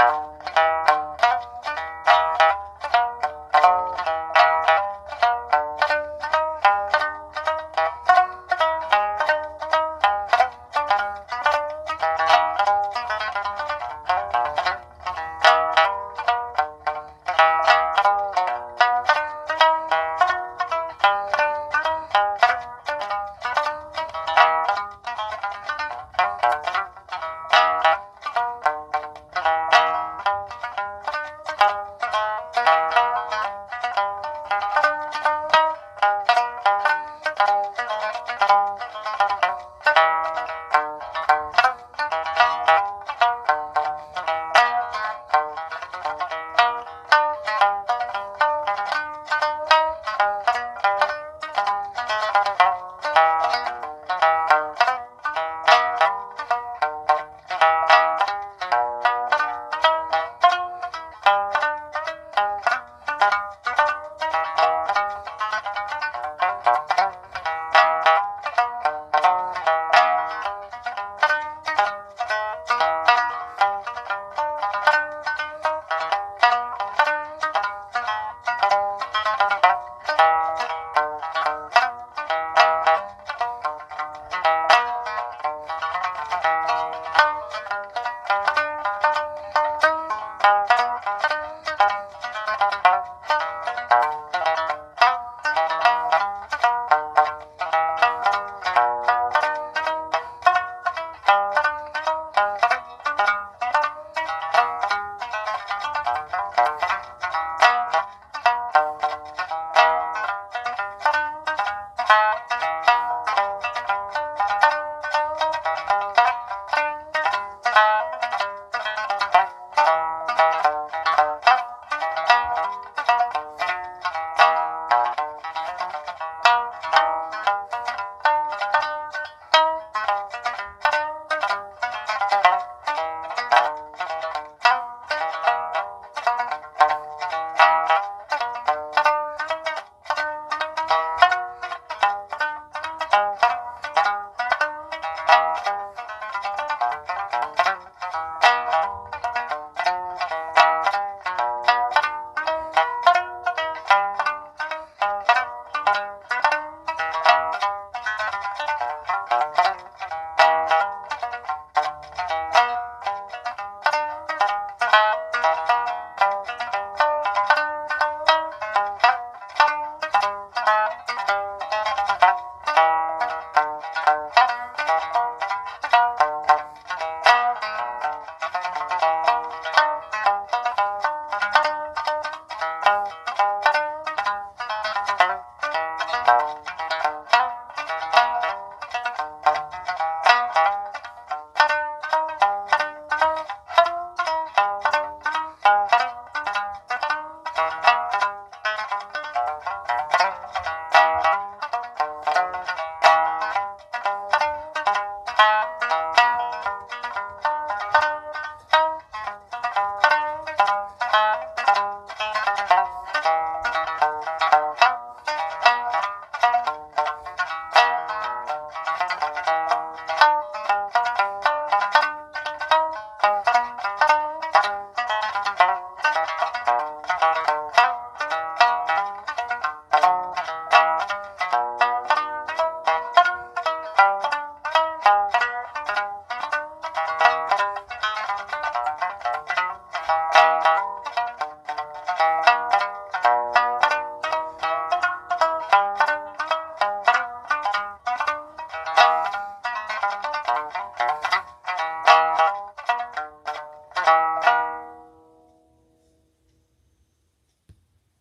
Bye.